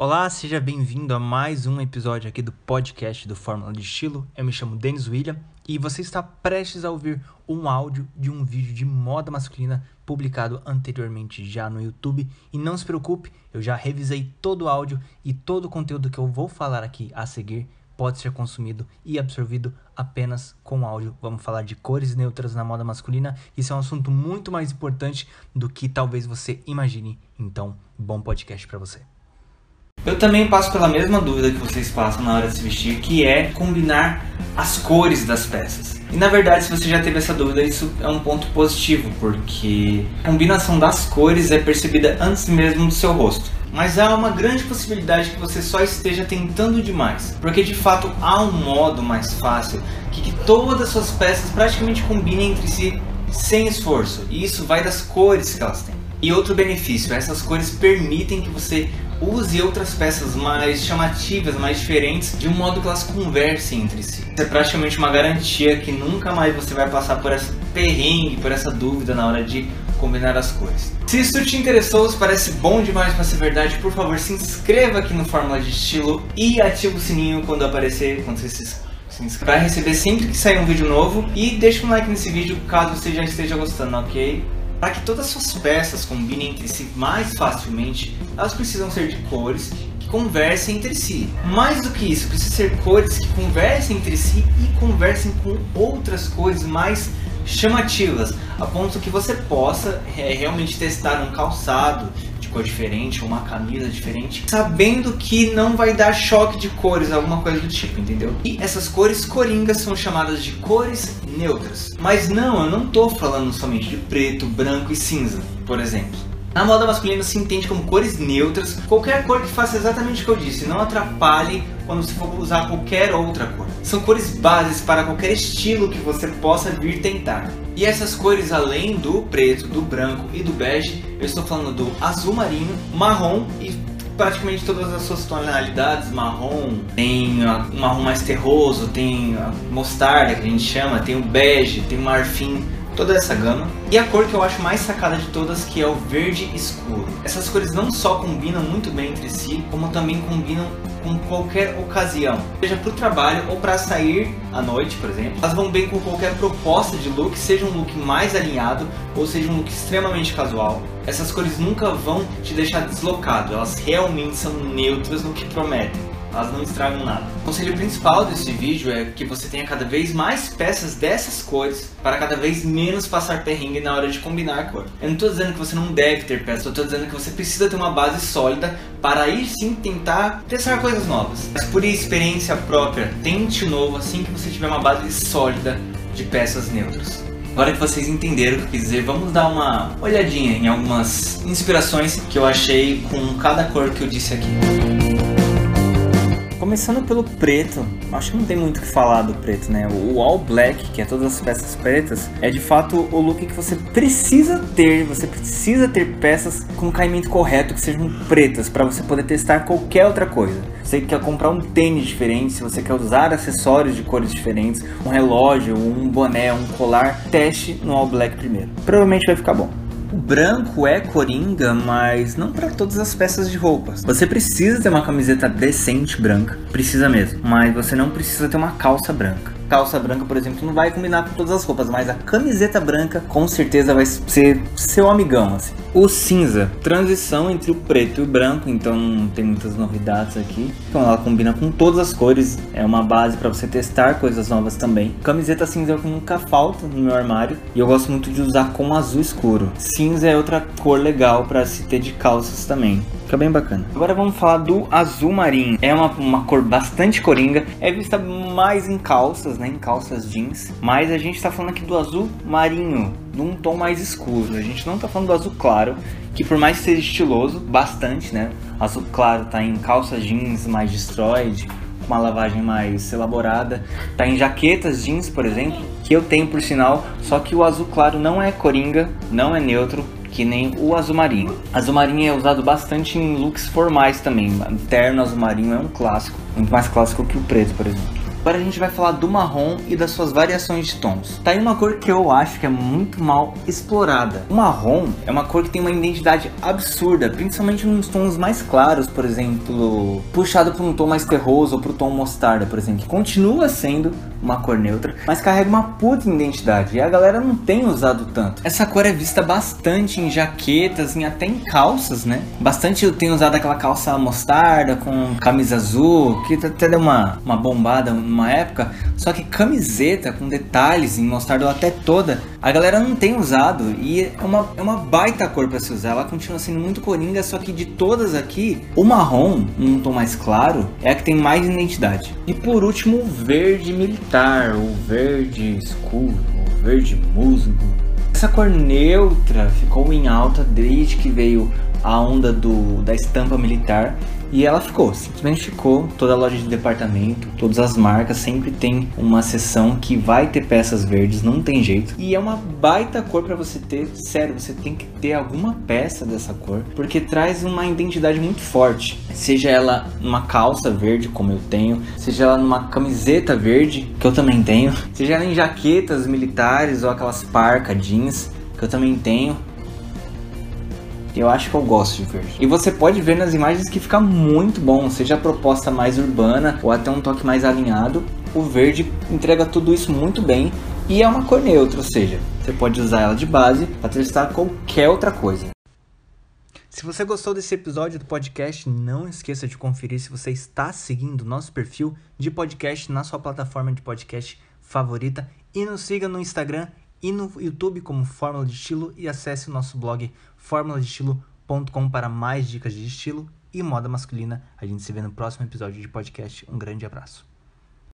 Olá, seja bem-vindo a mais um episódio aqui do podcast do Fórmula de Estilo. Eu me chamo Denis William e você está prestes a ouvir um áudio de um vídeo de moda masculina publicado anteriormente já no YouTube. E não se preocupe, eu já revisei todo o áudio e todo o conteúdo que eu vou falar aqui a seguir pode ser consumido e absorvido apenas com áudio. Vamos falar de cores neutras na moda masculina. Isso é um assunto muito mais importante do que talvez você imagine. Então, bom podcast para você. Eu também passo pela mesma dúvida que vocês passam na hora de se vestir, que é combinar as cores das peças. E na verdade, se você já teve essa dúvida, isso é um ponto positivo, porque a combinação das cores é percebida antes mesmo do seu rosto. Mas há uma grande possibilidade que você só esteja tentando demais, porque de fato há um modo mais fácil que, que todas as suas peças praticamente combinem entre si sem esforço, e isso vai das cores que elas têm. E outro benefício, essas cores permitem que você use outras peças mais chamativas, mais diferentes, de um modo que elas conversem entre si. Isso é praticamente uma garantia que nunca mais você vai passar por essa perrengue, por essa dúvida na hora de combinar as cores. Se isso te interessou, se parece bom demais para ser verdade, por favor se inscreva aqui no Fórmula de Estilo e ative o sininho quando aparecer, quando você se para receber sempre que sair um vídeo novo e deixa um like nesse vídeo caso você já esteja gostando, ok? Para que todas as suas peças combinem entre si mais facilmente, elas precisam ser de cores que conversem entre si. Mais do que isso, precisam ser cores que conversem entre si e conversem com outras cores mais chamativas, a ponto que você possa é, realmente testar um calçado de cor diferente, uma camisa diferente, sabendo que não vai dar choque de cores, alguma coisa do tipo, entendeu? E essas cores coringas são chamadas de cores neutras. Mas não, eu não estou falando somente de preto, branco e cinza, por exemplo. Na moda masculina se entende como cores neutras, qualquer cor que faça exatamente o que eu disse, não atrapalhe quando você for usar qualquer outra cor. São cores bases para qualquer estilo que você possa vir tentar. E essas cores, além do preto, do branco e do bege, eu estou falando do azul marinho, marrom e praticamente todas as suas tonalidades, marrom, tem um marrom mais terroso, tem mostarda que a gente chama, tem o bege, tem o marfim, toda essa gama. E a cor que eu acho mais sacada de todas que é o verde escuro. Essas cores não só combinam muito bem entre si, como também combinam com qualquer ocasião, seja para o trabalho ou para sair à noite, por exemplo. Elas vão bem com qualquer proposta de look, seja um look mais alinhado ou seja um look extremamente casual. Essas cores nunca vão te deixar deslocado, elas realmente são neutras no que prometem elas não estragam nada. O conselho principal desse vídeo é que você tenha cada vez mais peças dessas cores para cada vez menos passar perrengue na hora de combinar a cor. Eu não estou dizendo que você não deve ter peças, eu estou dizendo que você precisa ter uma base sólida para aí sim tentar testar coisas novas. Mas por experiência própria, tente novo assim que você tiver uma base sólida de peças neutras. Agora que vocês entenderam o que eu quis dizer, vamos dar uma olhadinha em algumas inspirações que eu achei com cada cor que eu disse aqui. Começando pelo preto, acho que não tem muito o que falar do preto, né? O all black, que é todas as peças pretas, é de fato o look que você precisa ter. Você precisa ter peças com caimento correto que sejam pretas para você poder testar qualquer outra coisa. Você quer comprar um tênis diferente, se você quer usar acessórios de cores diferentes, um relógio, um boné, um colar, teste no all black primeiro. Provavelmente vai ficar bom. O branco é coringa, mas não para todas as peças de roupas. Você precisa ter uma camiseta decente branca, precisa mesmo, mas você não precisa ter uma calça branca calça branca, por exemplo, não vai combinar com todas as roupas, mas a camiseta branca com certeza vai ser seu amigão, assim. O cinza, transição entre o preto e o branco, então tem muitas novidades aqui. Então ela combina com todas as cores, é uma base para você testar coisas novas também. Camiseta cinza é o que nunca falta no meu armário e eu gosto muito de usar com azul escuro. Cinza é outra cor legal para se ter de calças também. Fica bem bacana. Agora vamos falar do azul marinho. É uma, uma cor bastante coringa. É vista mais em calças, né? Em calças jeans. Mas a gente tá falando aqui do azul marinho. Num tom mais escuro. A gente não tá falando do azul claro. Que por mais que seja estiloso, bastante, né? Azul claro tá em calças jeans mais destroyed uma lavagem mais elaborada. Tá em jaquetas jeans, por exemplo, que eu tenho por sinal, só que o azul claro não é coringa, não é neutro, que nem o azul marinho. Azul marinho é usado bastante em looks formais também. Terno azul marinho é um clássico, muito mais clássico que o preto, por exemplo. Agora a gente vai falar do marrom e das suas variações de tons. Tá aí uma cor que eu acho que é muito mal explorada. O marrom é uma cor que tem uma identidade absurda, principalmente nos tons mais claros, por exemplo, puxado para um tom mais terroso ou para o tom mostarda, por exemplo, que continua sendo uma cor neutra, mas carrega uma puta identidade e a galera não tem usado tanto. Essa cor é vista bastante em jaquetas, e até em calças, né? Bastante eu tenho usado aquela calça mostarda com camisa azul, que até deu uma, uma bombada numa época, só que camiseta com detalhes em mostarda até toda, a galera não tem usado e é uma, é uma baita cor para se usar. Ela continua sendo muito coringa, só que de todas aqui, o marrom, num tom mais claro, é a que tem mais identidade. E por último, o verde militar, o verde escuro, o verde musgo. Essa cor neutra ficou em alta desde que veio a onda do, da estampa militar e ela ficou, simplesmente ficou. Toda loja de departamento, todas as marcas sempre tem uma seção que vai ter peças verdes, não tem jeito. E é uma baita cor para você ter, sério, você tem que ter alguma peça dessa cor, porque traz uma identidade muito forte. Seja ela numa calça verde, como eu tenho, seja ela numa camiseta verde, que eu também tenho, seja ela em jaquetas militares ou aquelas parca jeans, que eu também tenho. Eu acho que eu gosto de verde. E você pode ver nas imagens que fica muito bom, seja a proposta mais urbana ou até um toque mais alinhado. O verde entrega tudo isso muito bem e é uma cor neutra, ou seja, você pode usar ela de base para testar qualquer outra coisa. Se você gostou desse episódio do podcast, não esqueça de conferir se você está seguindo nosso perfil de podcast na sua plataforma de podcast favorita e nos siga no Instagram e no YouTube como Fórmula de Estilo e acesse o nosso blog formuladestilo.com para mais dicas de estilo e moda masculina. A gente se vê no próximo episódio de podcast. Um grande abraço.